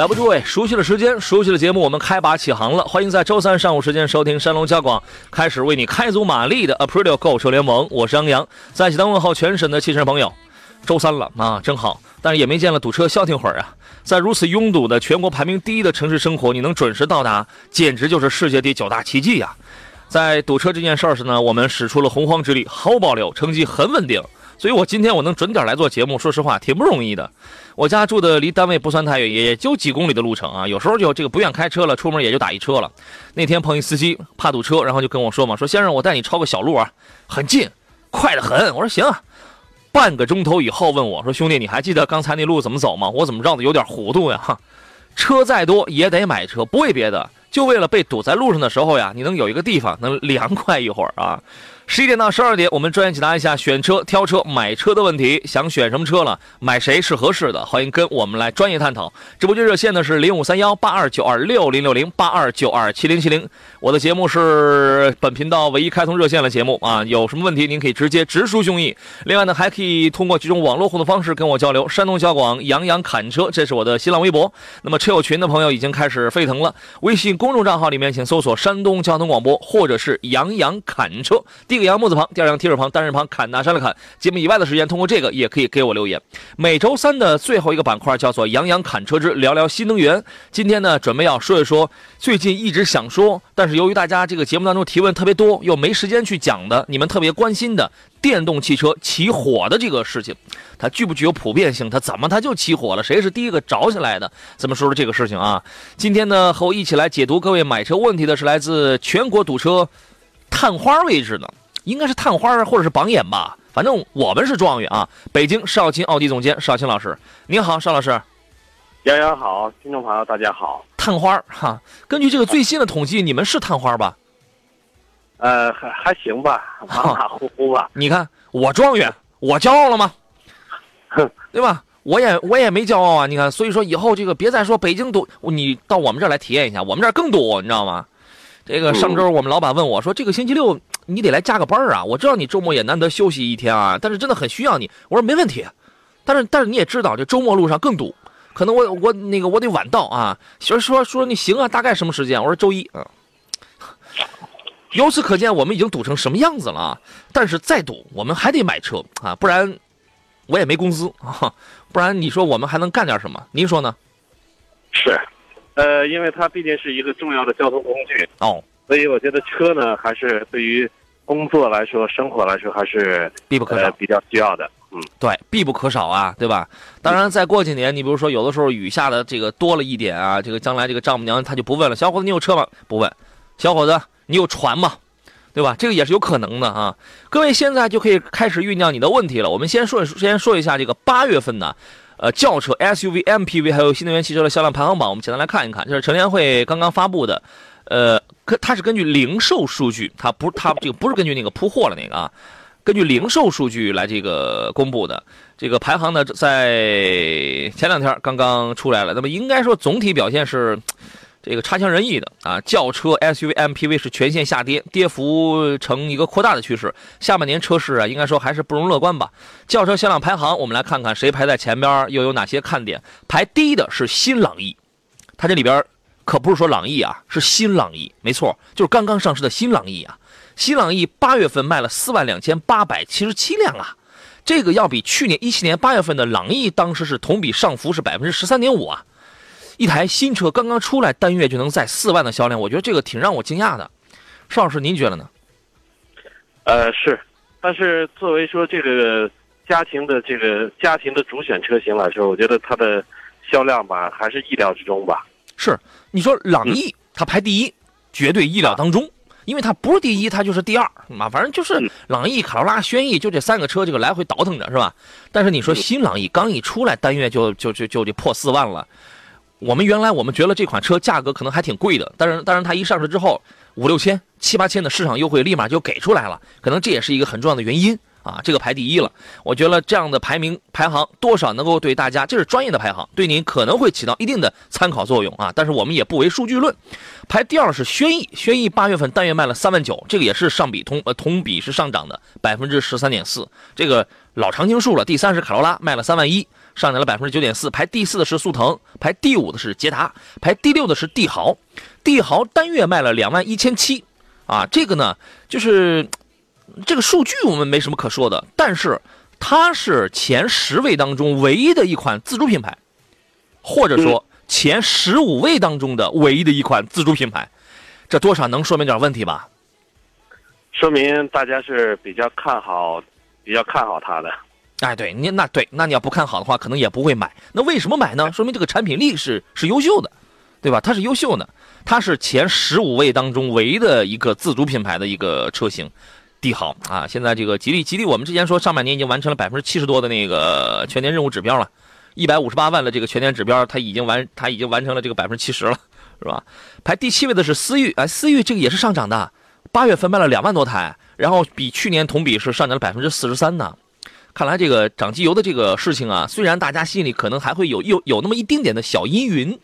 来吧，诸位，熟悉的时间，熟悉的节目，我们开拔起航了。欢迎在周三上午时间收听山东交广开始为你开足马力的 Aprilio 购车联盟。我是杨洋，在济南问候全省的汽车朋友。周三了啊，真好，但是也没见了堵车消停会儿啊。在如此拥堵的全国排名第一的城市生活，你能准时到达，简直就是世界第九大奇迹呀！在堵车这件事儿上呢，我们使出了洪荒之力，毫无保留，成绩很稳定。所以我今天我能准点来做节目，说实话挺不容易的。我家住的离单位不算太远，也就几公里的路程啊。有时候就这个不愿开车了，出门也就打一车了。那天碰一司机，怕堵车，然后就跟我说嘛，说先生，我带你抄个小路啊，很近，快得很。我说行。半个钟头以后问我说，兄弟，你还记得刚才那路怎么走吗？我怎么绕的有点糊涂呀？哈，车再多也得买车，不为别的，就为了被堵在路上的时候呀，你能有一个地方能凉快一会儿啊。十一点到十二点，我们专业解答一下选车、挑车、买车的问题。想选什么车了？买谁是合适的？欢迎跟我们来专业探讨。直播间热线呢是零五三幺八二九二六零六零八二九二七零七零。我的节目是本频道唯一开通热线的节目啊！有什么问题您可以直接直抒胸臆。另外呢，还可以通过几种网络互动方式跟我交流。山东交广杨洋侃车，这是我的新浪微博。那么车友群的朋友已经开始沸腾了。微信公众账号里面请搜索山东交通广播或者是杨洋侃车。第个杨木字旁，第二个提手旁，单人旁，砍大山的砍。节目以外的时间，通过这个也可以给我留言。每周三的最后一个板块叫做杨洋砍车之聊聊新能源。今天呢，准备要说一说最近一直想说，但是由于大家这个节目当中提问特别多，又没时间去讲的，你们特别关心的电动汽车起火的这个事情，它具不具有普遍性？它怎么它就起火了？谁是第一个着起来的？咱们说说这个事情啊。今天呢，和我一起来解读各位买车问题的是来自全国堵车探花位置的。应该是探花或者是榜眼吧，反正我们是状元啊！北京少卿奥迪总监邵青老师，您好，邵老师。杨洋好，听众朋友大家好。探花哈，根据这个最新的统计，你们是探花吧？呃，还还行吧，马马虎虎吧。你看我状元，我骄傲了吗？哼对吧？我也我也没骄傲啊！你看，所以说以后这个别再说北京堵，你到我们这儿来体验一下，我们这儿更堵，你知道吗？这个上周我们老板问我说：“这个星期六你得来加个班啊！我知道你周末也难得休息一天啊，但是真的很需要你。”我说：“没问题。”但是但是你也知道，这周末路上更堵，可能我我那个我得晚到啊。说说说你行啊，大概什么时间？我说周一啊。由此可见，我们已经堵成什么样子了啊！但是再堵，我们还得买车啊，不然我也没工资啊，不然你说我们还能干点什么？您说呢？是。呃，因为它毕竟是一个重要的交通工具哦，所以我觉得车呢，还是对于工作来说、生活来说，还是必不可少、比较需要的。嗯，对，必不可少啊，对吧？当然，再过几年，你比如说有的时候雨下的这个多了一点啊，这个将来这个丈母娘她就不问了，小伙子你有车吗？不问，小伙子你有船吗？对吧？这个也是有可能的啊。各位现在就可以开始酝酿你的问题了。我们先说先说一下这个八月份呢。呃，轿车、SUV、MPV 还有新能源汽车的销量排行榜，我们简单来看一看。就是乘联会刚刚发布的，呃，它是根据零售数据，它不，它这个不是根据那个铺货的那个啊，根据零售数据来这个公布的。这个排行呢，在前两天刚刚出来了。那么应该说总体表现是。这个差强人意的啊，轿车、SUV、MPV 是全线下跌，跌幅呈一个扩大的趋势。下半年车市啊，应该说还是不容乐观吧。轿车销量排行，我们来看看谁排在前边，又有哪些看点。排第一的是新朗逸，它这里边可不是说朗逸啊，是新朗逸，没错，就是刚刚上市的新朗逸啊。新朗逸八月份卖了四万两千八百七十七辆啊，这个要比去年一七年八月份的朗逸当时是同比上浮是百分之十三点五啊。一台新车刚刚出来，单月就能在四万的销量，我觉得这个挺让我惊讶的。邵老师，您觉得呢？呃，是，但是作为说这个家庭的这个家庭的主选车型来说，我觉得它的销量吧，还是意料之中吧。是，你说朗逸它排第一，绝对意料当中。因为它不是第一，它就是第二嘛，反正就是朗逸、卡罗拉、轩逸就这三个车，这个来回倒腾着是吧？但是你说新朗逸刚一出来，单月就就就就得破四万了。我们原来我们觉得这款车价格可能还挺贵的，但是但是它一上市之后，五六千、七八千的市场优惠立马就给出来了，可能这也是一个很重要的原因啊。这个排第一了，我觉得这样的排名排行多少能够对大家，这是专业的排行，对您可能会起到一定的参考作用啊。但是我们也不为数据论。排第二是轩逸，轩逸八月份单月卖了三万九，这个也是上比同呃同比是上涨的百分之十三点四，这个老常青树了。第三是卡罗拉，卖了三万一。上涨了百分之九点四，排第四的是速腾，排第五的是捷达，排第六的是帝豪，帝豪单月卖了两万一千七，啊，这个呢，就是这个数据我们没什么可说的，但是它是前十位当中唯一的一款自主品牌，或者说前十五位当中的唯一的一款自主品牌，这多少能说明点问题吧？说明大家是比较看好，比较看好它的。哎，对你那对，那你要不看好的话，可能也不会买。那为什么买呢？说明这个产品力是是优秀的，对吧？它是优秀的，它是前十五位当中唯一的一个自主品牌的一个车型，帝豪啊。现在这个吉利，吉利我们之前说上半年已经完成了百分之七十多的那个全年任务指标了，一百五十八万的这个全年指标，它已经完，它已经完成了这个百分之七十了，是吧？排第七位的是思域，哎，思域这个也是上涨的，八月份卖了两万多台，然后比去年同比是上涨了百分之四十三呢。看来这个涨机油的这个事情啊，虽然大家心里可能还会有有有那么一丁点的小阴云，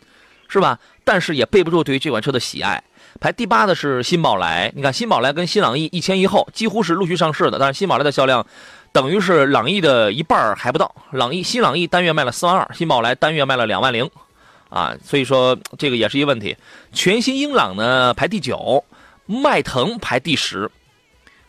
是吧？但是也背不住对于这款车的喜爱。排第八的是新宝来，你看新宝来跟新朗逸一前一后，几乎是陆续上市的，但是新宝来的销量等于是朗逸的一半还不到。朗逸新朗逸单月卖了四万二，新宝来单月卖了两万零，啊，所以说这个也是一个问题。全新英朗呢排第九，迈腾排第十。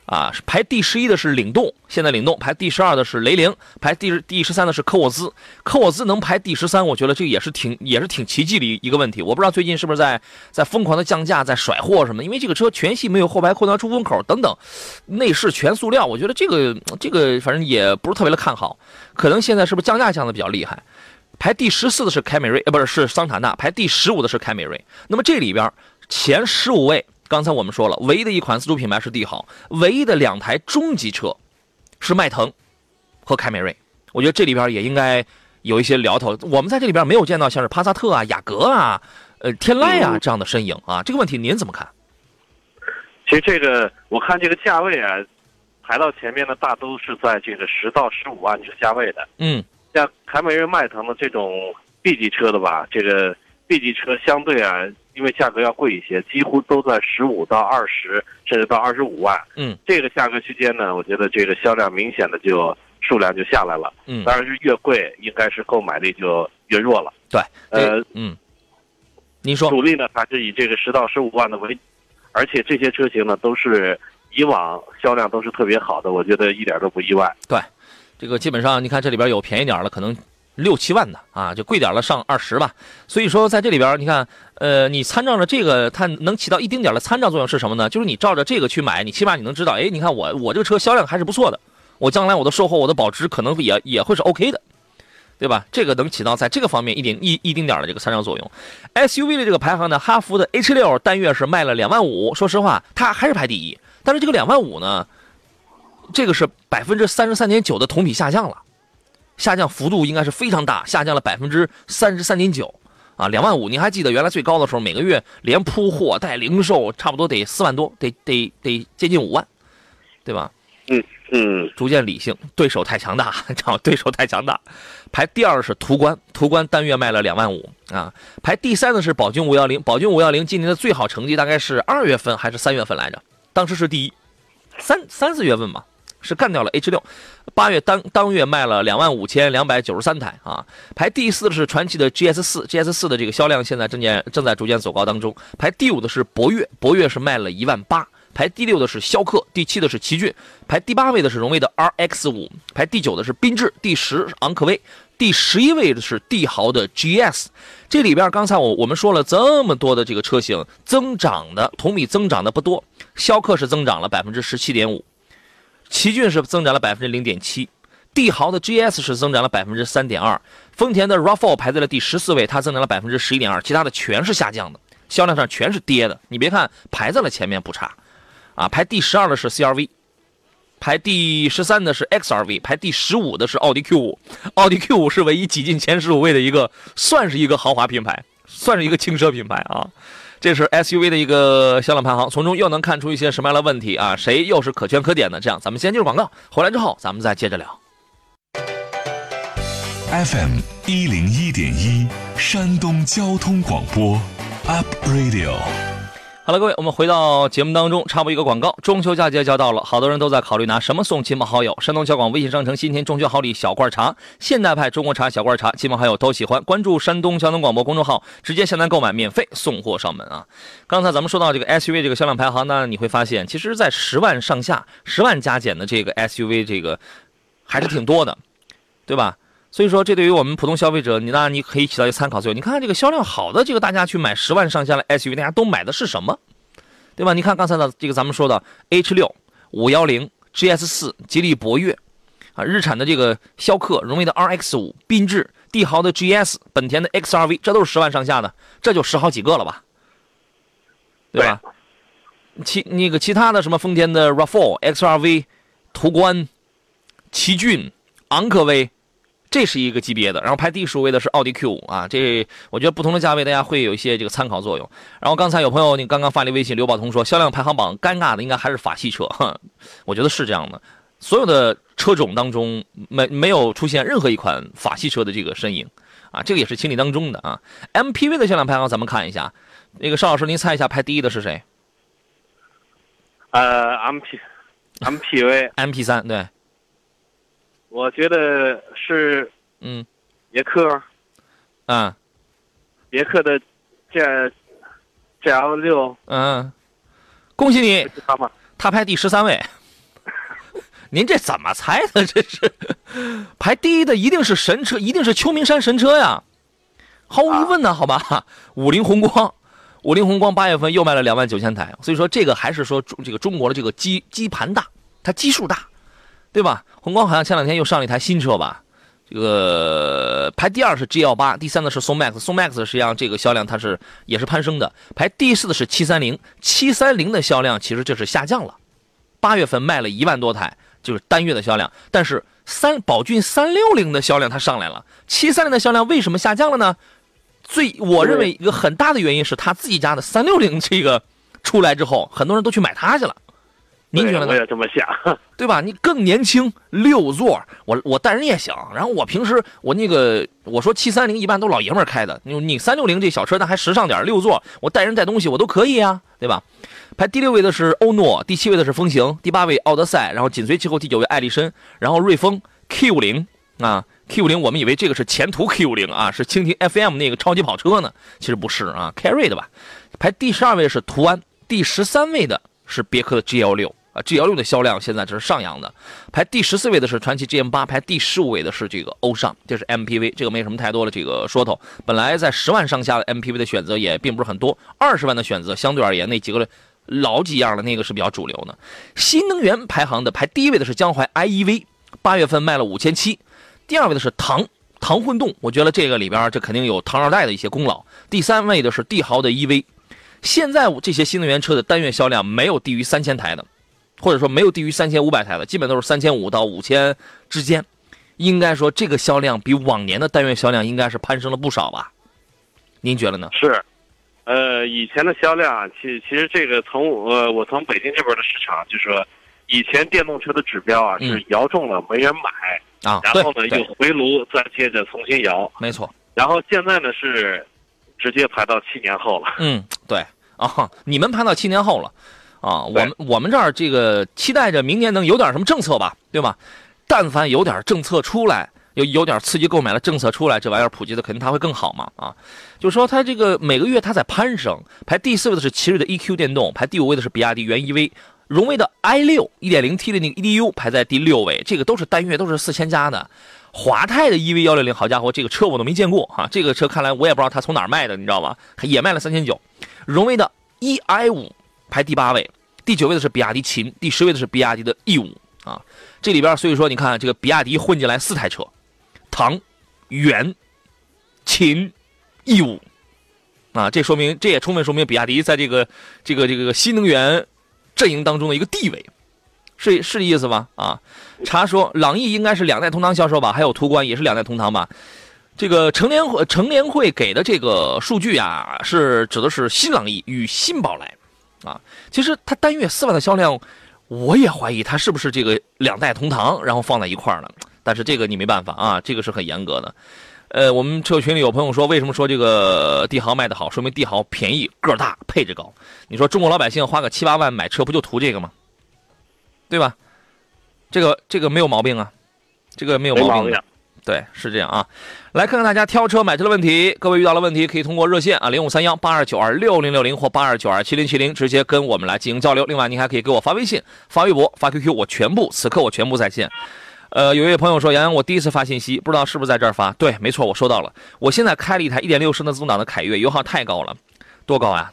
啊，排第十一的是领动，现在领动排第十二的是雷凌，排第第十三的是科沃兹，科沃兹能排第十三，我觉得这也是挺也是挺奇迹的一个问题。我不知道最近是不是在在疯狂的降价，在甩货什么？因为这个车全系没有后排空调出风口等等，内饰全塑料，我觉得这个这个反正也不是特别的看好。可能现在是不是降价降的比较厉害？排第十四的是凯美瑞，呃，不是是桑塔纳，排第十五的是凯美瑞。那么这里边前十五位。刚才我们说了，唯一的一款自主品牌是帝豪，唯一的两台中级车是迈腾和凯美瑞。我觉得这里边也应该有一些聊头。我们在这里边没有见到像是帕萨特啊、雅阁啊、呃天籁啊这样的身影啊。这个问题您怎么看？其实这个我看这个价位啊，排到前面的大都是在这个十到十五万这个价位的。嗯，像凯美瑞、迈腾的这种 B 级车的吧，这个 B 级车相对啊。因为价格要贵一些，几乎都在十五到二十，甚至到二十五万。嗯，这个价格区间呢，我觉得这个销量明显的就数量就下来了。嗯，当然是越贵，应该是购买力就越弱了。对，呃，嗯，您说主力呢还是以这个十到十五万的为，而且这些车型呢都是以往销量都是特别好的，我觉得一点都不意外。对，这个基本上你看这里边有便宜点的可能。六七万的啊，就贵点了，上二十吧。所以说，在这里边，你看，呃，你参照着这个，它能起到一丁点的参照作用是什么呢？就是你照着这个去买，你起码你能知道，哎，你看我我这个车销量还是不错的，我将来我的售后、我的保值可能也也会是 OK 的，对吧？这个能起到在这个方面一点一一丁点的这个参照作用。SUV 的这个排行呢，哈弗的 H 六单月是卖了两万五，说实话，它还是排第一。但是这个两万五呢，这个是百分之三十三点九的同比下降了。下降幅度应该是非常大，下降了百分之三十三点九，啊，两万五。你还记得原来最高的时候，每个月连铺货带零售，差不多得四万多，得得得接近五万，对吧？嗯嗯。逐渐理性，对手太强大，找对手太强大。排第二是途观，途观单月卖了两万五啊。排第三的是宝骏五幺零，宝骏五幺零今年的最好成绩大概是二月份还是三月份来着？当时是第一，三三四月份吧。是干掉了 H 六，八月当当月卖了两万五千两百九十三台啊，排第四的是传祺的 GS 四，GS 四的这个销量现在正在正在逐渐走高当中，排第五的是博越，博越是卖了一万八，排第六的是逍客，第七的是奇骏，排第八位的是荣威的 RX 五，排第九的是缤智，第十昂科威，第十一位的是帝豪的 GS，这里边刚才我我们说了这么多的这个车型，增长的同比增长的不多，逍客是增长了百分之十七点五。奇骏是增长了百分之零点七，帝豪的 GS 是增长了百分之三点二，丰田的 RAV4 排在了第十四位，它增长了百分之十一点二，其他的全是下降的，销量上全是跌的。你别看排在了前面不差，啊，排第十二的是 CRV，排第十三的是 XRV，排第十五的是奥迪 Q 五。奥迪 Q 五是唯一挤进前十五位的一个，算是一个豪华品牌，算是一个轻奢品牌啊。这是 SUV 的一个销量排行，从中又能看出一些什么样的问题啊？谁又是可圈可点的？这样，咱们先进入广告，回来之后咱们再接着聊。FM 一零一点一，山东交通广播，Up Radio。好了，各位，我们回到节目当中，插播一个广告。中秋佳节就要到了，好多人都在考虑拿什么送亲朋好友。山东交广微信商城新添中秋好礼小罐茶，现代派中国茶小罐茶，亲朋好友都喜欢。关注山东交通广播公众号，直接下单购买，免费送货上门啊！刚才咱们说到这个 SUV 这个销量排行呢，你会发现，其实，在十万上下、十万加减的这个 SUV 这个还是挺多的，对吧？所以说，这对于我们普通消费者，你那你可以起到一个参考作用。你看看这个销量好的，这个大家去买十万上下的 SUV，大家都买的是什么？对吧？你看刚才的这个咱们说的 H 六、五幺零、GS 四、吉利博越，啊，日产的这个逍客、荣威的 RX 五、缤智、帝豪的 GS、本田的 XRV，这都是十万上下的，这就十好几个了吧？对吧？其那个其他的什么丰田的 RAV4、XRV、途观、奇骏、昂科威。这是一个级别的，然后排第十位的是奥迪 Q 五啊，这我觉得不同的价位大家会有一些这个参考作用。然后刚才有朋友你刚刚发了微信，刘宝通说销量排行榜尴尬的应该还是法系车，我觉得是这样的，所有的车种当中没没有出现任何一款法系车的这个身影啊，这个也是情理当中的啊。MPV 的销量排行咱们看一下，那个邵老师您猜一下排第一的是谁呃，MP MPV，？MP 三对，我觉得是嗯。别克，啊。别克的 G GL 六。嗯，恭喜你，是它吗？他排第十三位。您这怎么猜的？这是。排第一的一定是神车，一定是秋名山神车呀，毫无疑问的，好吧？五菱宏光，五菱宏光八月份又卖了两万九千台，所以说这个还是说中这个中国的这个基基盘大，它基数大，对吧？宏光好像前两天又上了一台新车吧？这个排第二是 G L 八，第三的是宋 MAX，宋 MAX 实际上这个销量它是也是攀升的。排第四的是七三零，七三零的销量其实这是下降了，八月份卖了一万多台，就是单月的销量。但是三宝骏三六零的销量它上来了，七三零的销量为什么下降了呢？最我认为一个很大的原因是他自己家的三六零这个出来之后，很多人都去买它去了。您觉得呢对我？也这么想。对吧？你更年轻，六座，我我带人也行。然后我平时我那个我说七三零一般都老爷们儿开的，你你三六零这小车那还时尚点，六座，我带人带东西我都可以啊，对吧？排第六位的是欧诺，第七位的是风行，第八位奥德赛，然后紧随其后第九位艾力绅，然后瑞风 Q 五零啊 Q 五零，我们以为这个是前途 Q 五零啊，是蜻蜓 FM 那个超级跑车呢，其实不是啊，Carry 的吧？排第十二位是途安，第十三位的是别克的 GL 六。啊，G L 六的销量现在这是上扬的，排第十四位的是传祺 G M 八，排第十五位的是这个欧尚，这是 M P V，这个没什么太多的这个说头。本来在十万上下的 M P V 的选择也并不是很多，二十万的选择相对而言那几个老几样的那个是比较主流的。新能源排行的排第一位的是江淮 I E V，八月份卖了五千七，第二位的是唐唐混动，我觉得这个里边这肯定有唐二代的一些功劳。第三位的是帝豪的 E V，现在这些新能源车的单月销量没有低于三千台的。或者说没有低于三千五百台的，基本都是三千五到五千之间。应该说这个销量比往年的单月销量应该是攀升了不少吧？您觉得呢？是，呃，以前的销量啊，其其实这个从呃，我从北京这边的市场，就说以前电动车的指标啊嗯是摇中了没人买，啊，然后呢又回炉，再接着重新摇，没错，然后现在呢是直接排到七年后了。嗯，对啊，你们排到七年后了啊，我们我们这儿这个期待着明年能有点什么政策吧，对吧？但凡有点政策出来，有有点刺激购买的政策出来，这玩意儿普及的肯定它会更好嘛啊！就说它这个每个月它在攀升，排第四位的是奇瑞的 EQ 电动，排第五位的是比亚迪元 EV，荣威的 i 六 1.0T 的那个 EDU 排在第六位，这个都是单月都是四千加的。华泰的 EV 幺六零，好家伙，这个车我都没见过哈、这个车看来我也不知道它从哪儿卖的，你知道吧？也卖了三千九。荣威的 EI 五排第八位，第九位的是比亚迪秦，第十位的是比亚迪的 E 五啊。这里边所以说你看这个比亚迪混进来四台车，唐、元、秦、E 五啊，这说明这也充分说明比亚迪在这个这个这个新能源阵营当中的一个地位，是是这意思吧？啊，查说朗逸应该是两代同堂销售吧，还有途观也是两代同堂吧。这个成联会成联会给的这个数据啊，是指的是新朗逸与新宝来，啊，其实它单月四万的销量，我也怀疑它是不是这个两代同堂，然后放在一块儿了。但是这个你没办法啊，这个是很严格的。呃，我们车友群里有朋友说，为什么说这个帝豪卖的好？说明帝豪便宜、个儿大、配置高。你说中国老百姓花个七八万买车，不就图这个吗？对吧？这个这个没有毛病啊，这个没有毛病。对，是这样啊。来看看大家挑车买车的问题，各位遇到了问题可以通过热线啊零五三幺八二九二六零六零或八二九二七零七零直接跟我们来进行交流。另外，您还可以给我发微信、发微博、发 QQ，我全部此刻我全部在线。呃，有一位朋友说，杨洋，我第一次发信息，不知道是不是在这儿发？对，没错，我收到了。我现在开了一台一点六升的自动挡的凯越，油耗太高了，多高啊？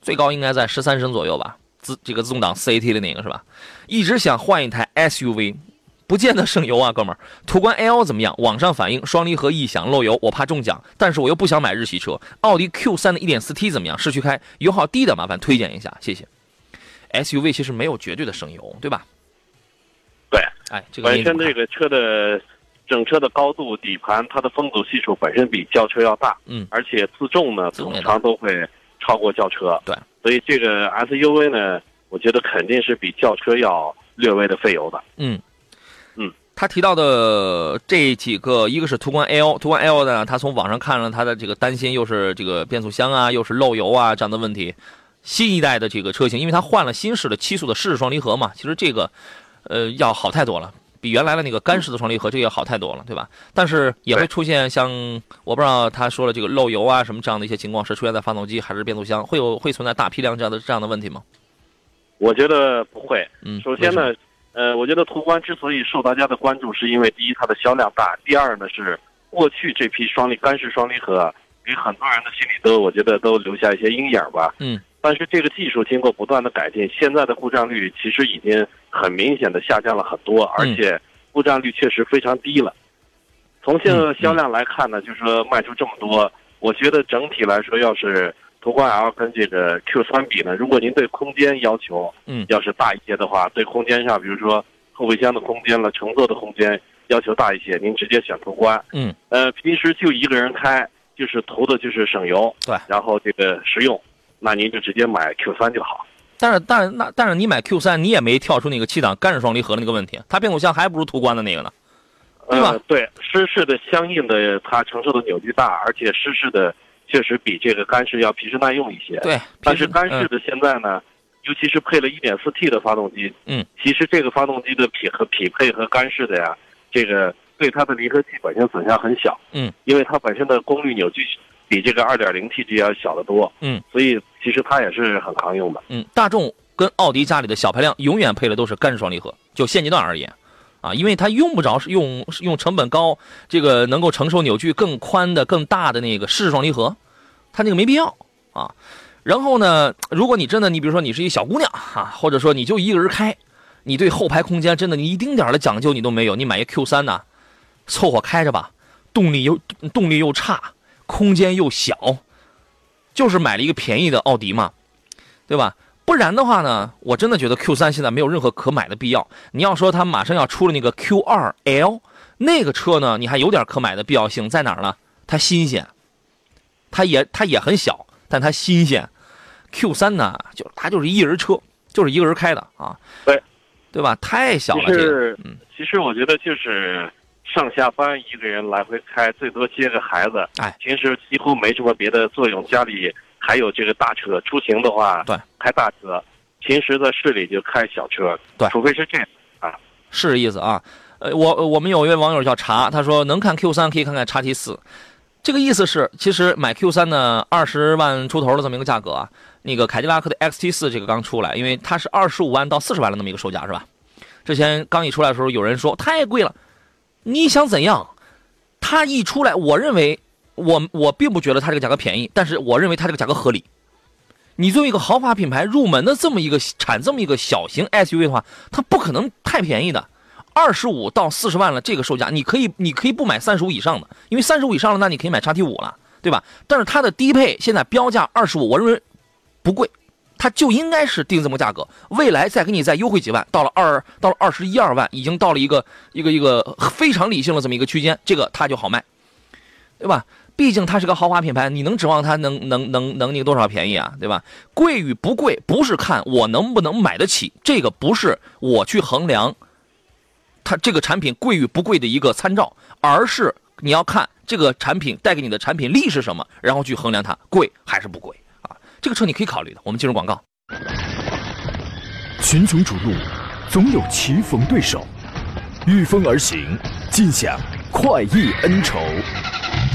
最高应该在十三升左右吧？自这个自动挡 CAT 的那个是吧？一直想换一台 SUV。不见得省油啊，哥们儿。途观 L 怎么样？网上反映双离合异响漏油，我怕中奖，但是我又不想买日系车。奥迪 Q3 的 1.4T 怎么样？市区开，油耗低的，麻烦推荐一下，谢谢。SUV 其实没有绝对的省油，对吧？对，哎，这个本身这个车的整车的高度、底盘，它的风阻系数本身比轿车要大，嗯，而且自重呢，通常都会超过轿车，对，所以这个 SUV 呢，我觉得肯定是比轿车要略微的费油的，嗯。嗯，他提到的这几个，一个是途观 L，途观 L 呢，他从网上看了他的这个担心，又是这个变速箱啊，又是漏油啊这样的问题。新一代的这个车型，因为它换了新式的七速的湿式双离合嘛，其实这个，呃，要好太多了，比原来的那个干式的双离合这个要好太多了，对吧？但是也会出现像我不知道他说了这个漏油啊什么这样的一些情况，是出现在发动机还是变速箱？会有会存在大批量这样的这样的问题吗？我觉得不会。嗯，首先呢。呃，我觉得途观之所以受大家的关注，是因为第一它的销量大，第二呢是过去这批双离干式双离合给很多人的心里都我觉得都留下一些阴影吧。嗯。但是这个技术经过不断的改进，现在的故障率其实已经很明显的下降了很多，而且故障率确实非常低了。从现在的销量来看呢，就是说卖出这么多，我觉得整体来说要是。途观 L 跟这个 Q 三比呢？如果您对空间要求，嗯，要是大一些的话，对空间上，比如说后备箱的空间了、乘坐的空间要求大一些，您直接选途观。嗯，呃，平时就一个人开，就是图的就是省油，对，然后这个实用，那您就直接买 Q 三就好。但是，但是那但是你买 Q 三你也没跳出那个七档干式双离合的那个问题，它变速箱还不如途观的那个呢，对吧？对，湿式的相应的它承受的扭矩大，而且湿式的。确实比这个干式要皮实耐用一些，对。但是干式的现在呢，尤其是配了一点四 T 的发动机，嗯，其实这个发动机的匹和匹配和干式的呀，这个对它的离合器本身损伤很小，嗯，因为它本身的功率扭矩比这个二点零 T G 要小得多，嗯，所以其实它也是很抗用的，嗯。大众跟奥迪家里的小排量永远配的都是干式双离合，就现阶段而言，啊，因为它用不着用用成本高，这个能够承受扭矩更宽的、更大的那个湿式双离合。它那个没必要啊，然后呢，如果你真的，你比如说你是一小姑娘啊，或者说你就一个人开，你对后排空间真的你一丁点的讲究你都没有，你买一 Q 三呢，凑合开着吧，动力又动力又差，空间又小，就是买了一个便宜的奥迪嘛，对吧？不然的话呢，我真的觉得 Q 三现在没有任何可买的必要。你要说它马上要出了那个 Q 二 L 那个车呢，你还有点可买的必要性在哪儿呢？它新鲜。它也它也很小，但它新鲜。Q 三呢，就它就是一人车，就是一个人开的啊。对，对吧？太小了。其实，其实我觉得就是上下班一个人来回开，最多接个孩子。哎，平时几乎没什么别的作用。家里还有这个大车，出行的话，对，开大车。平时在市里就开小车，对，除非是这样啊。是意思啊。呃，我我们有一位网友叫茶，他说能看 Q 三，可以看看叉 T 四。这个意思是，其实买 Q 三呢，二十万出头的这么一个价格啊，那个凯迪拉克的 XT 四这个刚出来，因为它是二十五万到四十万的那么一个售价，是吧？之前刚一出来的时候，有人说太贵了，你想怎样？它一出来，我认为我我并不觉得它这个价格便宜，但是我认为它这个价格合理。你作为一个豪华品牌入门的这么一个产这么一个小型 SUV 的话，它不可能太便宜的。二十五到四十万了，这个售价你可以，你可以不买三十五以上的，因为三十五以上了，那你可以买叉 T 五了，对吧？但是它的低配现在标价二十五，我认为不贵，它就应该是定这么价格，未来再给你再优惠几万，到了二到了二十一二万，已经到了一个一个一个非常理性的这么一个区间，这个它就好卖，对吧？毕竟它是个豪华品牌，你能指望它能能能能那个多少便宜啊，对吧？贵与不贵不是看我能不能买得起，这个不是我去衡量它这个产品贵与不贵的一个参照，而是你要看这个产品带给你的产品力是什么，然后去衡量它贵还是不贵啊。这个车你可以考虑的。我们进入广告。群雄逐鹿，总有棋逢对手，御风而行，尽享快意恩仇。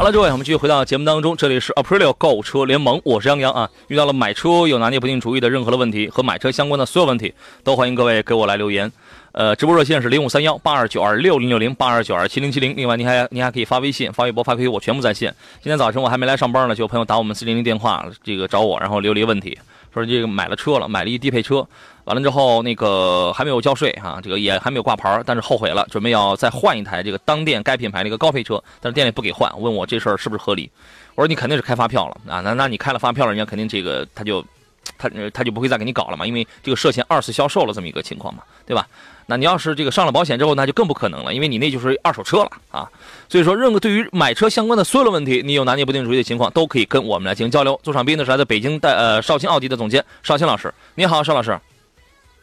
好了，各位，我们继续回到节目当中。这里是 Aprilio 购车联盟，我是杨洋啊。遇到了买车有拿捏不定主意的任何的问题和买车相关的所有问题，都欢迎各位给我来留言。呃，直播热线是零五三幺八二九二六零六零八二九二七零七零。另外，您还您还可以发微信、发微博、发 QQ，我全部在线。今天早晨我还没来上班呢，就有朋友打我们四零零电话，这个找我，然后留了一个问题，说这个买了车了，买了一低配车，完了之后那个还没有交税哈，这个也还没有挂牌，但是后悔了，准备要再换一台这个当店该品牌的一个高配车，但是店里不给换，问我这事儿是不是合理？我说你肯定是开发票了啊，那那你开了发票了，人家肯定这个他就他他就不会再给你搞了嘛，因为这个涉嫌二次销售了这么一个情况嘛，对吧？那你要是这个上了保险之后，那就更不可能了，因为你那就是二手车了啊。所以说，任何对于买车相关的所有的问题，你有拿捏不定主意的情况，都可以跟我们来进行交流。坐上宾的是来自北京的呃绍兴奥迪的总监邵青老师，你好，邵老师。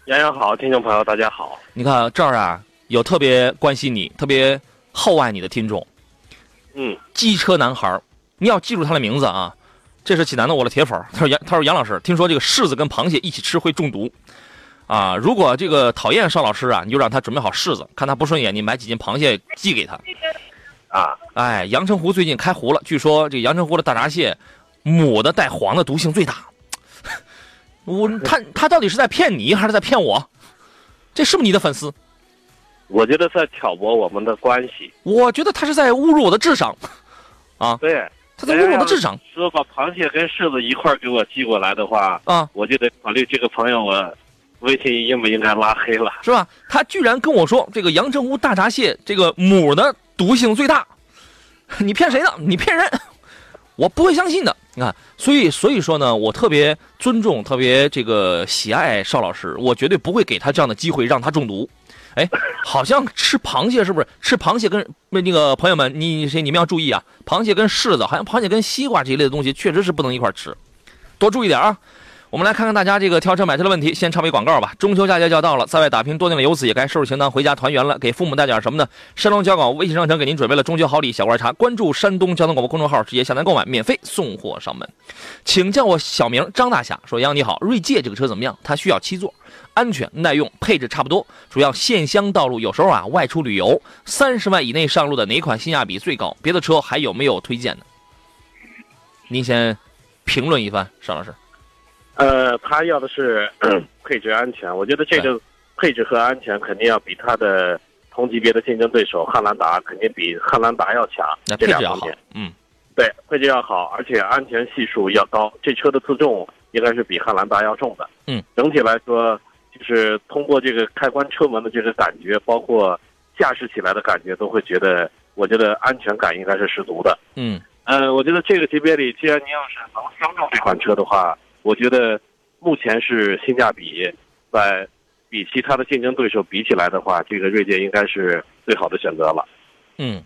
杨洋好，听众朋友大家好。你看这儿啊，有特别关心你、特别厚爱你的听众，嗯，机车男孩，你要记住他的名字啊。这是济南的我的铁粉，他说杨，他说杨老师，听说这个柿子跟螃蟹一起吃会中毒。啊，如果这个讨厌邵老师啊，你就让他准备好柿子，看他不顺眼，你买几斤螃蟹寄给他。啊，哎，阳澄湖最近开湖了，据说这阳澄湖的大闸蟹，母的带黄的毒性最大。我他他到底是在骗你还是在骗我？这是不是你的粉丝？我觉得在挑拨我们的关系。我觉得他是在侮辱我的智商。啊，对，他在侮辱我的智商。说把螃蟹跟柿子一块给我寄过来的话，啊，我就得考虑这个朋友我。微信应不应该拉黑了？是吧？他居然跟我说这个阳澄湖大闸蟹这个母的毒性最大，你骗谁呢？你骗人！我不会相信的。你看，所以所以说呢，我特别尊重、特别这个喜爱邵老师，我绝对不会给他这样的机会让他中毒。哎，好像吃螃蟹是不是？吃螃蟹跟那那个朋友们，你谁你们要注意啊？螃蟹跟柿子，好像螃蟹跟西瓜这一类的东西，确实是不能一块吃，多注意点啊。我们来看看大家这个挑车买车的问题，先插播广告吧。中秋佳节就要到了，在外打拼多年的游子也该收拾行囊回家团圆了，给父母带点什么呢？山东交广微信商城给您准备了中秋好礼小罐茶，关注山东交通广播公众号，直接下单购买，免费送货上门。请叫我小名张大侠，说杨你好，锐界这个车怎么样？它需要七座，安全耐用，配置差不多，主要县乡道路，有时候啊外出旅游，三十万以内上路的哪款性价比最高？别的车还有没有推荐的？您先评论一番，邵老师。呃，他要的是 配置安全，我觉得这个配置和安全肯定要比他的同级别的竞争对手汉兰达肯定比汉兰达要强。那配置要好，嗯，对，配置要好，而且安全系数要高。这车的自重应该是比汉兰达要重的。嗯，整体来说，就是通过这个开关车门的这个感觉，包括驾驶起来的感觉，都会觉得，我觉得安全感应该是十足的。嗯，呃，我觉得这个级别里，既然您要是能相中这款车的话。我觉得目前是性价比，在比其他的竞争对手比起来的话，这个锐界应该是最好的选择了。嗯，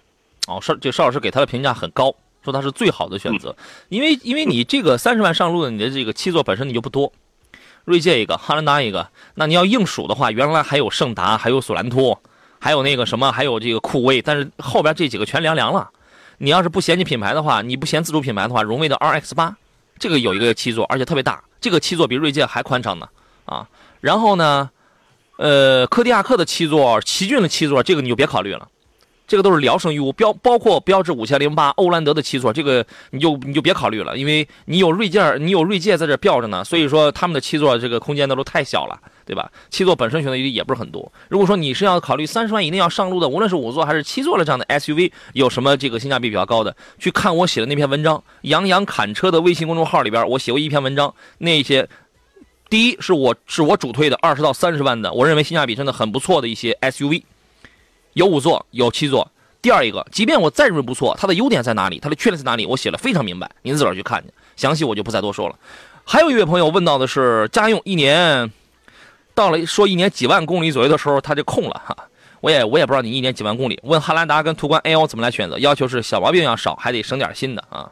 哦，邵这邵老师给他的评价很高，说他是最好的选择，因为因为你这个三十万上路的，你的这个七座本身你就不多，锐界一个，汉兰达一个，那你要硬数的话，原来还有胜达，还有索兰托，还有那个什么，还有这个酷威，但是后边这几个全凉凉了。你要是不嫌弃品牌的话，你不嫌自主品牌的话，荣威的 RX 八。这个有一个七座，而且特别大，这个七座比锐界还宽敞呢，啊，然后呢，呃，柯迪亚克的七座，奇骏的七座，这个你就别考虑了，这个都是聊胜于无。标包括标致五千零八、欧蓝德的七座，这个你就你就别考虑了，因为你有锐界，你有锐界在这吊着呢，所以说他们的七座这个空间都都太小了，对。吧？七座本身选择余地也不是很多。如果说你是要考虑三十万以内要上路的，无论是五座还是七座的这样的 SUV，有什么这个性价比比较高的？去看我写的那篇文章，杨洋侃车的微信公众号里边，我写过一篇文章，那些第一是我是我主推的二十到三十万的，我认为性价比真的很不错的一些 SUV，有五座有七座。第二一个，即便我再认为不错，它的优点在哪里，它的缺点在哪里，我写了非常明白，您自个儿去看去，详细我就不再多说了。还有一位朋友问到的是家用一年，到了说一年几万公里左右的时候，它就空了哈。我也我也不知道你一年几万公里。问汉兰达跟途观 L 怎么来选择？要求是小毛病要少，还得省点心的啊。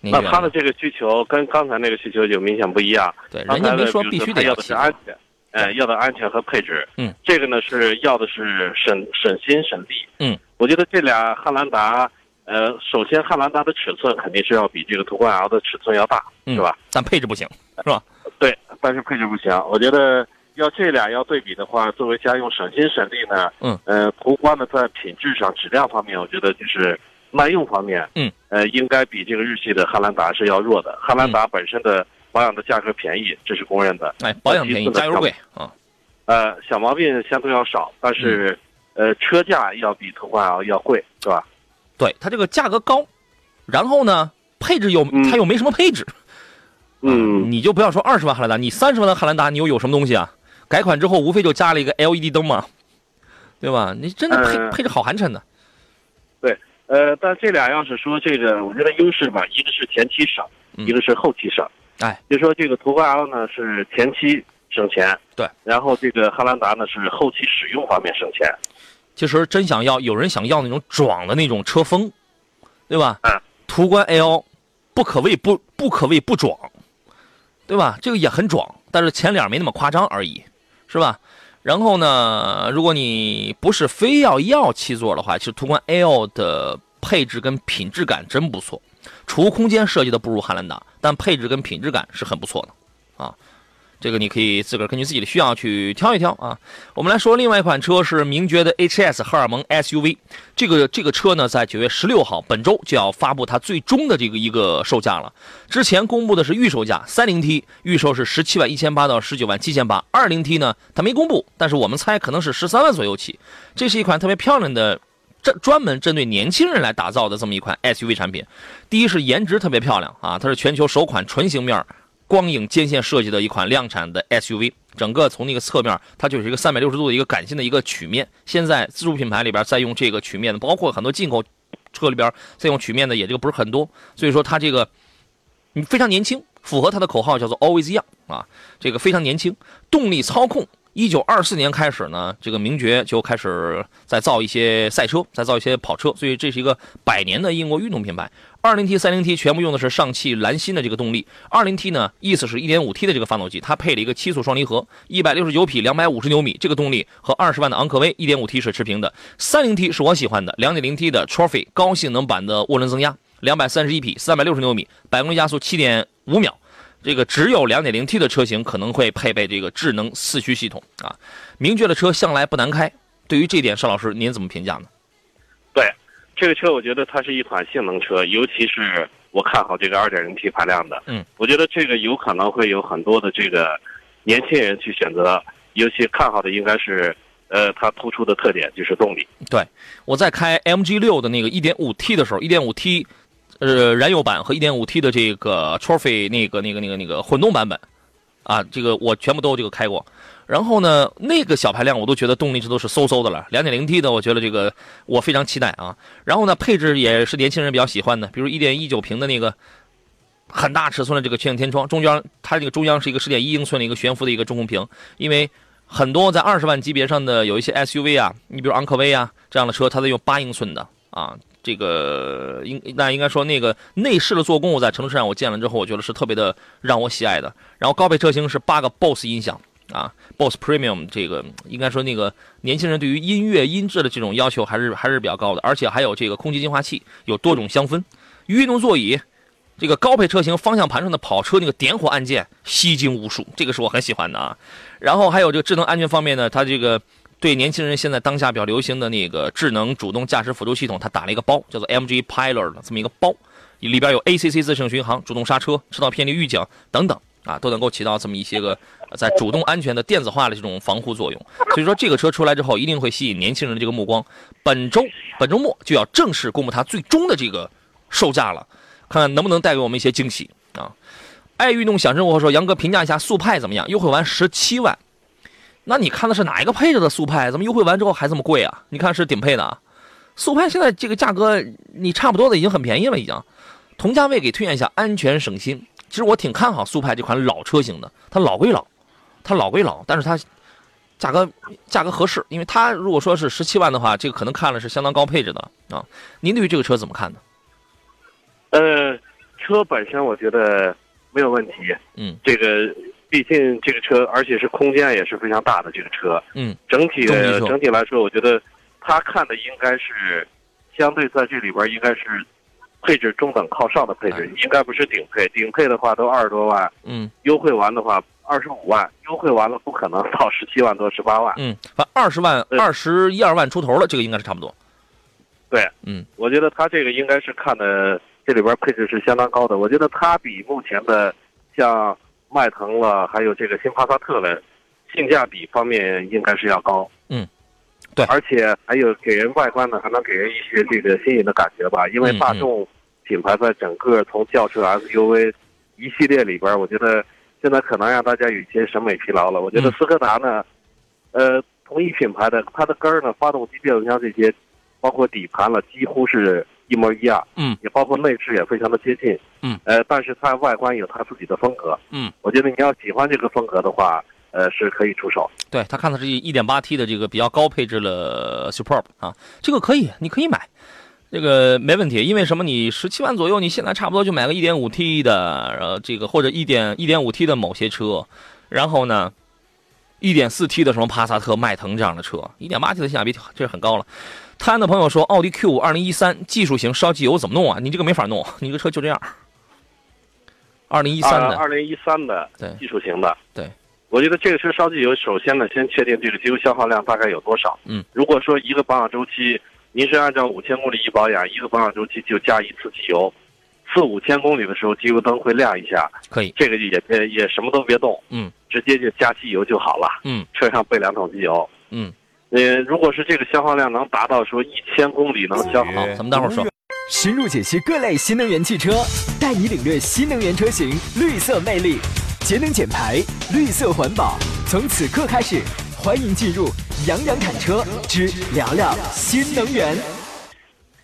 那他的这个需求跟刚才那个需求就明显不一样。对，人家没说必须得要的，是安全，呃，要的安全和配置。嗯，这个呢是要的是省省心省力。嗯，我觉得这俩汉兰达，呃，首先汉兰达的尺寸肯定是要比这个途观 L 的尺寸要大，嗯是吧？但配置不行，是吧？对，但是配置不行。我觉得要这俩要对比的话，作为家用省心省力呢，嗯，呃，途观呢在品质上、质量方面，我觉得就是耐用方面，嗯，呃，应该比这个日系的汉兰达是要弱的。汉兰嗯达本身的保养的价格便宜，这是公认的。哎，保养便宜，加油贵啊。呃，小毛病相对要少，但是、嗯呃，车价要比途观 L 要贵，是吧？对，它这个价格高，然后呢，配置又嗯它又没什么配置。嗯，你就不要说二十万汉兰达，你三十万的汉兰达，你又有什么东西啊？改款之后无非就加了一个 LED 灯嘛，对吧？你真的配、呃配置好寒碜的。呃，但这俩要是说这个，我觉得优势吧，一个是前期省，嗯一个是后期省。哎，就说这个途观 L 呢是前期省钱，对，然后这个汉兰达呢是后期使用方面省钱。其实真想要，有人想要那种壮的那种车风，对吧？嗯途观 L 不可谓不不可谓不壮，对吧？这个也很壮，但是前脸没那么夸张而已，是吧？然后呢，如果你不是非要要七座的话，其实途观 L 的配置跟品质感真不错，储物空间设计的不如汉兰达，但配置跟品质感是很不错的，啊。这个你可以自个儿根据自己的需要去挑一挑啊。我们来说另外一款车是名爵的 HS 荷尔蒙 SUV，这个这个车呢，在九月十六号本周就要发布它最终的这个一个售价了。之前公布的是预售价，三零 T 预售是十七万一千八到十九万七千八，二零 T 呢它没公布，但是我们猜可能是十三万左右起。这是一款特别漂亮的。这专门针对年轻人来打造的这么一款 SUV 产品，第一是颜值特别漂亮啊，它是全球首款纯型面光影间线设计的一款量产的 SUV，整个从那个侧面，它就是一个三百六十度的一个感性的一个曲面。现在自主品牌里边在用这个曲面的，包括很多进口车里边在用曲面的也这个不是很多，所以说它这个非常年轻，符合它的口号叫做 Always Young 啊，这个非常年轻。动力操控，一九二四年开始呢，这个名爵就开始在造一些赛车，在造一些跑车，所以这是一个百年的英国运动品牌。二零 T、三零 T 全部用的是上汽蓝芯的这个动力。二零 T 呢，意思是一点五 T 的这个发动机，它配了一个七速双离合，一百六十九匹，两百五十牛米，这个动力和二十万的昂科威一点五 T 是持平的。三零 T 是我喜欢的，两点零 T 的 Trophy 高性能版的涡轮增压，两百三十一匹，三百六十牛米，百公里加速七点五秒。这个只有 2.0T 的车型可能会配备这个智能四驱系统啊。名爵的车向来不难开，对于这点，邵老师您怎么评价呢？对，这个车我觉得它是一款性能车，尤其是我看好这个 2.0T 排量的。嗯，我觉得这个有可能会有很多的这个年轻人去选择，尤其看好的应该是呃它突出的特点就是动力。对，我在开 MG 六的那个 1.5T 的时候，1.5T 呃燃油版和 1.5T 的这个 Trophy 那个那个那个那个混动版本啊，这个我全部都这个开过。然后呢，那个小排量我都觉得动力这都是嗖嗖的了。2.0T 的，我觉得这个我非常期待啊。然后呢，配置也是年轻人比较喜欢的，比如1.19平的那个很大尺寸的这个全景天窗，中央它这个中央是一个10.1英寸的一个悬浮的一个中控屏，因为很多在二十万级别上的有一些 SUV 啊，你比如昂科威啊这样的车，它都用八英寸的啊。这个应那应该说那个内饰的做工，我在城市上我见了之后，我觉得是特别的让我喜爱的。然后高配车型是八个 BOSS 音响啊，BOSS Premium 这个应该说那个年轻人对于音乐音质的这种要求还是还是比较高的，而且还有这个空气净化器，有多种香氛，运动座椅。这个高配车型方向盘上的跑车那个点火按键吸睛无数，这个是我很喜欢的啊。然后还有这个智能安全方面呢，它这个对年轻人现在当下比较流行的那个智能主动驾驶辅助系统，它打了一个包，叫做 MG Pilot 的这么一个包，里边有 ACC 自适应巡航、主动刹车、车道偏离预警等等啊，都能够起到这么一些个在主动安全的电子化的这种防护作用。所以说，这个车出来之后，一定会吸引年轻人的这个目光。本周本周末就要正式公布它最终的这个售价了，看看能不能带给我们一些惊喜啊！爱运动想生活说，杨哥评价一下速派怎么样？优惠完十七万，那你看的是哪一个配置的速派？怎么优惠完之后还这么贵啊？你看是顶配的啊？速派现在这个价格，你差不多的已经很便宜了，已经。同价位给推荐一下，安全省心。其实我挺看好速派这款老车型的，它老归老，它老归老，但是它价格价格合适，因为它如果说是十七万的话，这个可能看了是相当高配置的啊。您对于这个车怎么看呢？呃，车本身我觉得没有问题。嗯，这个毕竟这个车，而且是空间也是非常大的这个车。嗯，整体整体来说，我觉得他看的应该是相对在这里边应该是配置中等靠上的配置，哎应该不是顶配。顶配的话都二十多万，嗯优惠完的话二十五万，优惠完了不可能到十七万多、十八万。嗯，反二十万、二十一二万出头了，这个应该是差不多。对，嗯我觉得他这个应该是看的这里边配置是相当高的。我觉得它比目前的像迈腾了，还有这个新帕萨特了性价比方面应该是要高。嗯，对而且还有给人外观呢，还能给人一些这个新颖的感觉吧。因为嗯大众品牌在整个从轿车、SUV 一系列里边，我觉得现在可能让大家有一些审美疲劳了。我觉得嗯斯柯达呢，呃，同一品牌的它的根儿呢，发动机、变速箱这些，包括底盘了，几乎是一模一样。嗯，也包括内饰也非常的接近。嗯，呃，但是它外观有它自己的风格。嗯，我觉得你要喜欢这个风格的话，呃，是可以出手。对他看的是一点八 T 的这个比较高配置了 Superb 啊，这个可以，你可以买，这个没问题。因为什么？你十七万左右，你现在差不多就买个一点五 T 的，然后这个或者一点一点五 T 的某些车，然后呢，一点四 T 的什么帕萨特、迈腾这样的车，一点八 T 的性价比这是很高了。泰安的朋友说，奥迪 Q 五二零一三技术型烧机油怎么弄啊？你这个没法弄，你这个车就这样。二零一三的，二零一三的对技术型的。对，我觉得这个车烧机油，首先呢，先确定这个机油消耗量大概有多少。嗯，如果说一个保养周期，您是按照五千公里一保养，一个保养周期就加一次机油，四五千公里的时候机油灯会亮一下，可以，这个也别也什么都别动，嗯，直接就加机油就好了。嗯车上备两桶机油。嗯，呃，如果是这个消耗量能达到说一千公里能消耗，咱们待会儿说。深入解析各类新能源汽车，带你领略新能源车型绿色魅力，节能减排，绿色环保。从此刻开始，欢迎进入杨洋侃车之聊聊新能源。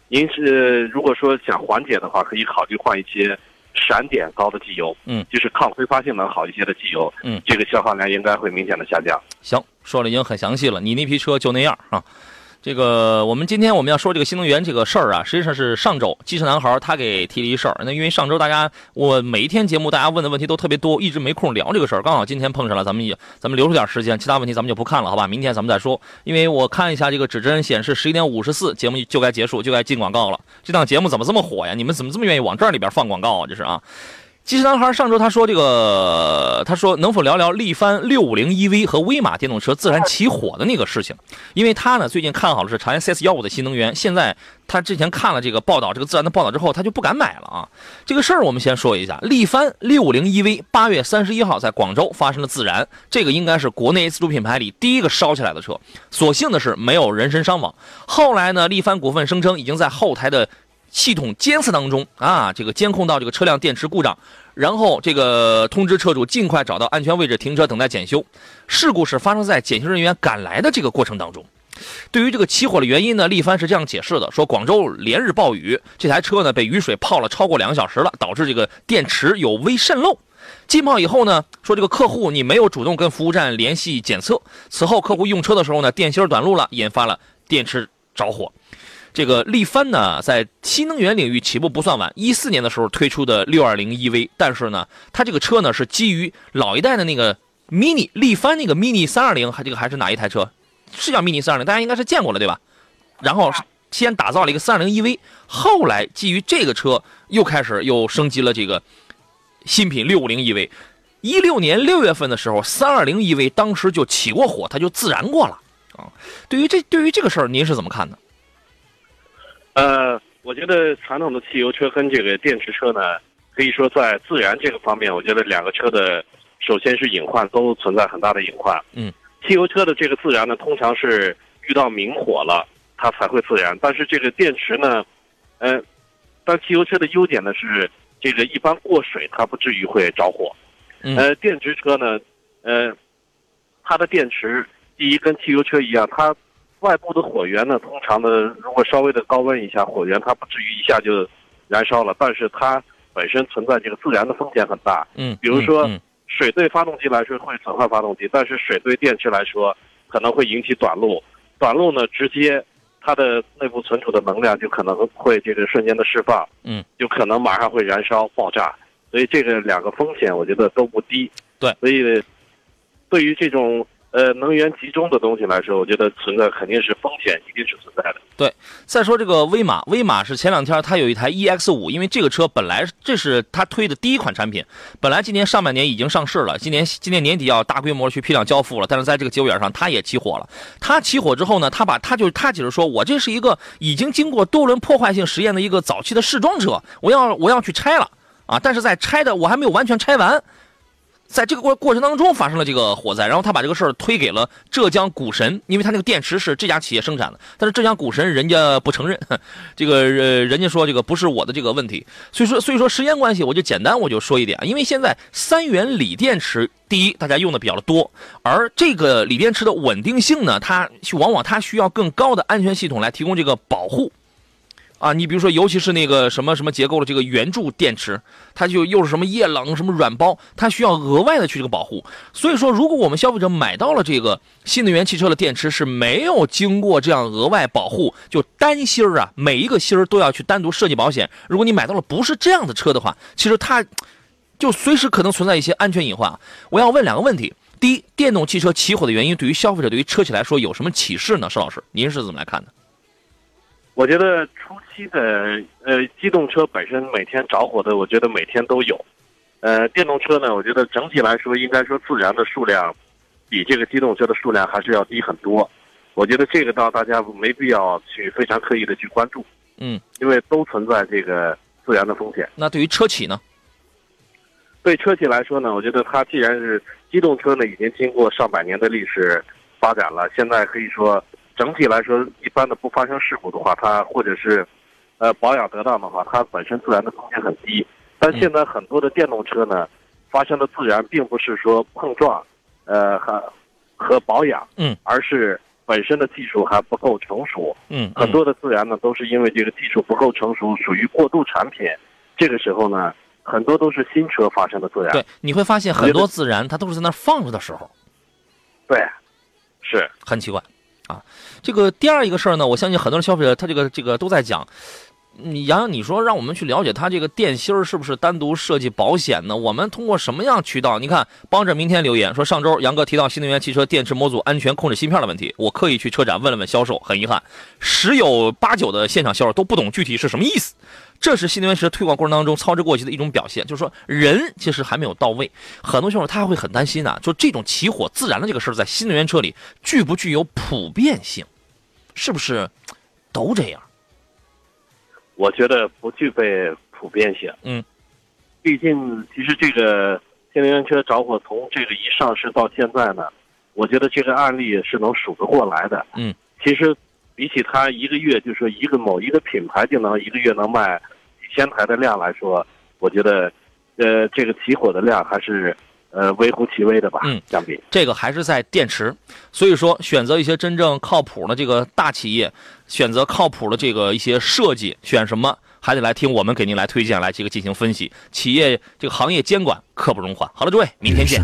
您是如果说想缓解的话，可以考虑换一些闪点高的机油，嗯，就是抗挥发性能好一些的机油，嗯，这个消耗量应该会明显的下降。行，说了已经很详细了，你那批车就那样啊。这个我们今天我们要说这个新能源这个事儿啊，实际上是上周机车男孩他给提了一事儿。那因为上周大家我每一天节目大家问的问题都特别多，一直没空聊这个事儿，刚好今天碰上了，咱们也咱们留出点时间，其他问题咱们就不看了，好吧？明天咱们再说。因为我看一下这个指针显示十一点五十四，节目就该结束，就该进广告了。这档节目怎么这么火呀？你们怎么这么愿意往这里边放广告啊？这是啊。机车男孩上周他说这个，他说能否聊聊力帆六五零 EV 和威马电动车自燃起火的那个事情？因为他呢最近看好的是长安 CS 幺五的新能源，现在他之前看了这个报道，这个自燃的报道之后，他就不敢买了啊。这个事儿我们先说一下，力帆六五零 EV 八月三十一号在广州发生了自燃，这个应该是国内自主品牌里第一个烧起来的车，所幸的是没有人身伤亡。后来呢，力帆股份声称已经在后台的系统监测当中啊，这个监控到这个车辆电池故障，然后这个通知车主尽快找到安全位置停车等待检修。事故是发生在检修人员赶来的这个过程当中。对于这个起火的原因呢，力帆是这样解释的：说广州连日暴雨，这台车呢被雨水泡了超过两个小时了，导致这个电池有微渗漏。浸泡以后呢，说这个客户你没有主动跟服务站联系检测，此后客户用车的时候呢，电芯短路了，引发了电池着火。这个力帆呢，在新能源领域起步不算晚，一四年的时候推出的六二零 EV，但是呢，它这个车呢是基于老一代的那个 mini 力帆那个 mini 三二零，还这个还是哪一台车？是叫 mini 三二零，大家应该是见过了对吧？然后先打造了一个三二零 EV，后来基于这个车又开始又升级了这个新品六五零 EV。一六年六月份的时候，三二零 EV 当时就起过火，它就自燃过了啊。对于这对于这个事儿，您是怎么看的？呃，我觉得传统的汽油车跟这个电池车呢，可以说在自燃这个方面，我觉得两个车的首先是隐患都存在很大的隐患。嗯，汽油车的这个自燃呢，通常是遇到明火了它才会自燃，但是这个电池呢，呃，但汽油车的优点呢是这个一般过水它不至于会着火。嗯呃，电池车呢，呃，它的电池第一跟汽油车一样，它外部的火源呢，通常的如果稍微的高温一下，火源它不至于一下就燃烧了，但是它本身存在这个自燃的风险很大。嗯，比如说嗯水对发动机来说会损坏发动机，但是水对电池来说可能会引起短路，短路呢直接它的内部存储的能量就可能会这个瞬间的释放，嗯，就可能马上会燃烧爆炸，所以这个两个风险我觉得都不低。对，所以对于这种呃能源集中的东西来说，我觉得存在肯定是风险，一定是存在的。对再说这个威马，威马是前两天它有一台 EX 五，因为这个车本来这是它推的第一款产品，本来今年上半年已经上市了，今年今年年底要大规模去批量交付了，但是在这个节骨眼上它也起火了。它起火之后呢，它把它就是它解释说，我这是一个已经经过多轮破坏性实验的一个早期的试装车，我要我要去拆了啊，但是在拆的我还没有完全拆完。在这个过过程当中发生了这个火灾，然后他把这个事儿推给了浙江股神，因为他那个电池是这家企业生产的，但是浙江股神人家不承认，这个呃人家说这个不是我的这个问题，所以说所以说时间关系，我就简单我就说一点，因为现在三元锂电池，第一大家用的比较多，而这个锂电池的稳定性呢，它往往它需要更高的安全系统来提供这个保护。啊，你比如说，尤其是那个什么什么结构的这个圆柱电池，它就又是什么液冷什么软包，它需要额外的去这个保护。所以说，如果我们消费者买到了这个新能源汽车的电池是没有经过这样额外保护，就单芯儿啊，每一个芯儿都要去单独设计保险。如果你买到了不是这样的车的话，其实它就随时可能存在一些安全隐患。我要问两个问题：第一，电动汽车起火的原因对于消费者、对于车企来说有什么启示呢？石老师，您是怎么来看的？我觉得初期的呃机动车本身每天着火的，我觉得每天都有。呃，电动车呢，我觉得整体来说应该说自燃的数量比这个机动车的数量还是要低很多。我觉得这个倒大家没必要去非常刻意的去关注，嗯，因为都存在这个自燃的风险。那对于车企呢？对车企来说呢，我觉得它既然是机动车呢，已经经过上百年的历史发展了，现在可以说整体来说，一般的不发生事故的话，它或者是呃保养得当的话，它本身自燃的风险很低。但现在很多的电动车呢，发生的自燃并不是说碰撞，呃和和保养，嗯，而是本身的技术还不够成熟。嗯，很多的自燃呢，都是因为这个技术不够成熟，属于过渡产品。这个时候呢，很多都是新车发生的自燃。对，你会发现很多自燃它都是在那儿放着的时候，对，是。很奇怪啊。这个第二一个事儿呢，我相信很多人消费者他这个这个都在讲。你洋洋，你说让我们去了解它这个电芯是不是单独设计保险呢？我们通过什么样渠道？你看，帮着明天留言说，上周杨哥提到新能源汽车电池模组安全控制芯片的问题，我刻意去车展问了问销售，很遗憾，十有八九的现场销售都不懂具体是什么意思。这是新能源车推广过程当中操之过急的一种表现，就是说人其实还没有到位，很多销售他会很担心呐、就这种起火自燃的这个事儿，在新能源车里具不具有普遍性？是不是都这样？我觉得不具备普遍性。嗯，毕竟其实这个新能源车着火从这个一上市到现在呢，我觉得这个案例是能数得过来的。嗯，其实比起它一个月就说一个某一个品牌就能一个月能卖几千台的量来说，我觉得呃这个起火的量还是呃微乎其微的吧。嗯，相比。这个还是在电池，所以说选择一些真正靠谱的这个大企业，选择靠谱的这个一些设计，选什么还得来听我们给您来推荐，来这个进行分析。企业这个行业监管刻不容缓。好了，诸位，明天见。